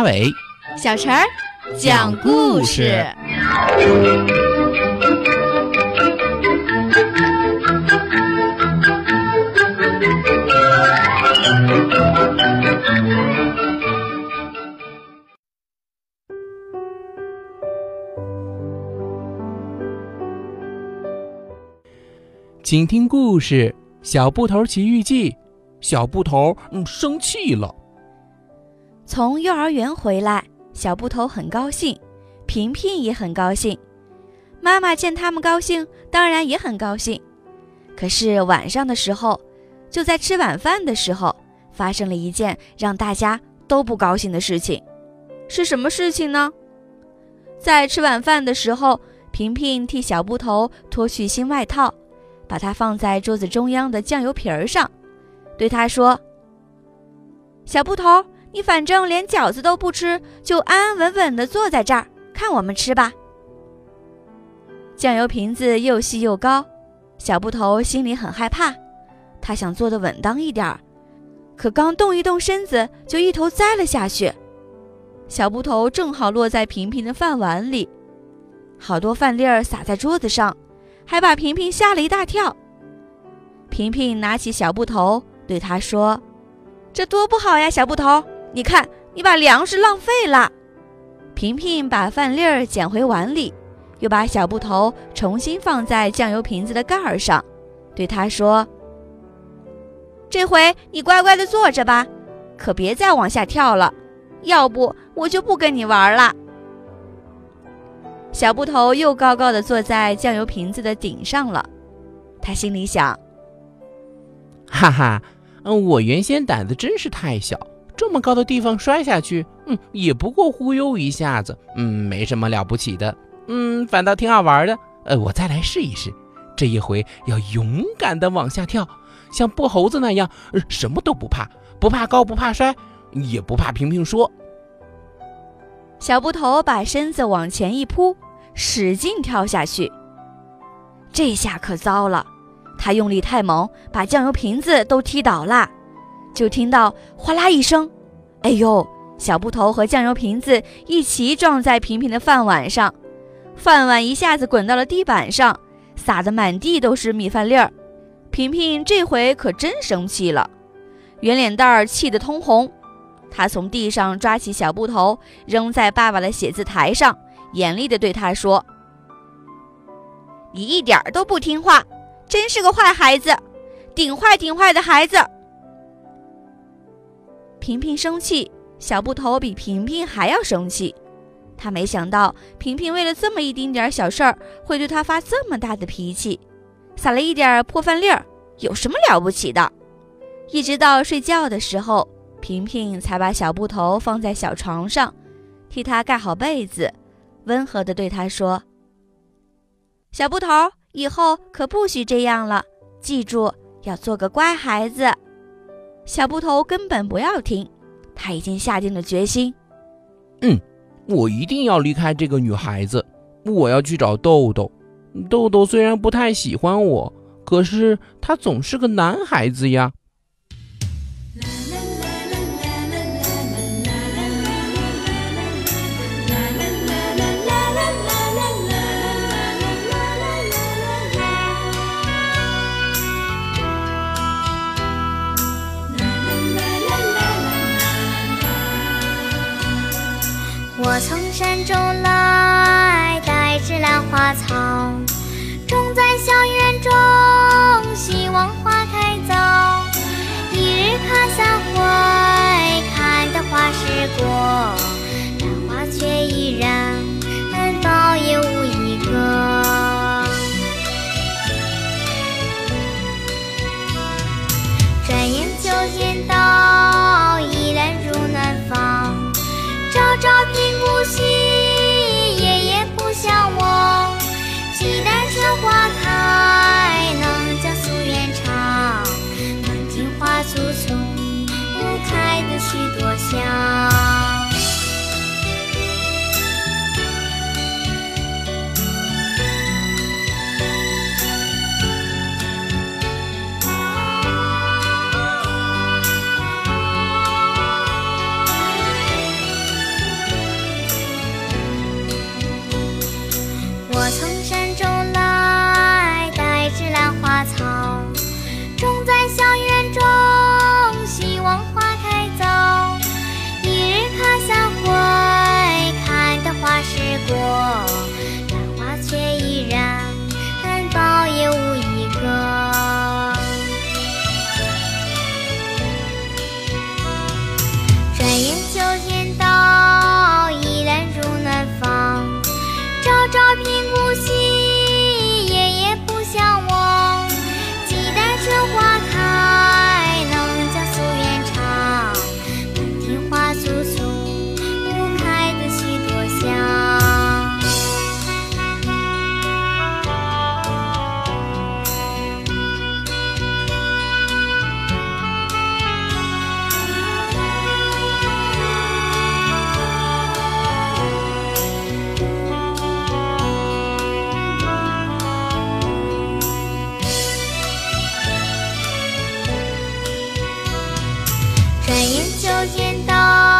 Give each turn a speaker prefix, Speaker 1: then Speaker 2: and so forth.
Speaker 1: 阿伟，
Speaker 2: 小陈儿讲故事。
Speaker 1: 请听故事《小布头奇遇记》。小布头嗯生气了。
Speaker 2: 从幼儿园回来，小布头很高兴，平平也很高兴。妈妈见他们高兴，当然也很高兴。可是晚上的时候，就在吃晚饭的时候，发生了一件让大家都不高兴的事情。是什么事情呢？在吃晚饭的时候，平平替小布头脱去新外套。把它放在桌子中央的酱油瓶儿上，对他说：“小布头，你反正连饺子都不吃，就安安稳稳地坐在这儿看我们吃吧。”酱油瓶子又细又高，小布头心里很害怕，他想坐得稳当一点儿，可刚动一动身子，就一头栽了下去。小布头正好落在平平的饭碗里，好多饭粒儿洒在桌子上。还把平平吓了一大跳。平平拿起小布头，对他说：“这多不好呀，小布头！你看，你把粮食浪费了。”平平把饭粒儿捡回碗里，又把小布头重新放在酱油瓶子的盖儿上，对他说：“这回你乖乖的坐着吧，可别再往下跳了，要不我就不跟你玩了。”小布头又高高的坐在酱油瓶子的顶上了，他心里想：“
Speaker 1: 哈哈，嗯，我原先胆子真是太小，这么高的地方摔下去，嗯，也不过忽悠一下子，嗯，没什么了不起的，嗯，反倒挺好玩的。呃，我再来试一试，这一回要勇敢的往下跳，像布猴子那样，呃什么都不怕，不怕高，不怕摔，也不怕平平说。”
Speaker 2: 小布头把身子往前一扑，使劲跳下去。这下可糟了，他用力太猛，把酱油瓶子都踢倒了。就听到哗啦一声，哎呦！小布头和酱油瓶子一起撞在平平的饭碗上，饭碗一下子滚到了地板上，撒得满地都是米饭粒儿。平平这回可真生气了，圆脸蛋儿气得通红。他从地上抓起小布头，扔在爸爸的写字台上，严厉地对他说：“你一点都不听话，真是个坏孩子，顶坏顶坏的孩子。”平平生气，小布头比平平还要生气。他没想到平平为了这么一丁点小事儿，会对他发这么大的脾气。撒了一点破饭粒儿，有什么了不起的？一直到睡觉的时候。平平才把小布头放在小床上，替他盖好被子，温和地对他说：“小布头，以后可不许这样了，记住要做个乖孩子。”小布头根本不要听，他已经下定了决心。
Speaker 1: 嗯，我一定要离开这个女孩子，我要去找豆豆。豆豆虽然不太喜欢我，可是他总是个男孩子呀。
Speaker 3: 从山中来，带着兰花草，我从山转眼就见到。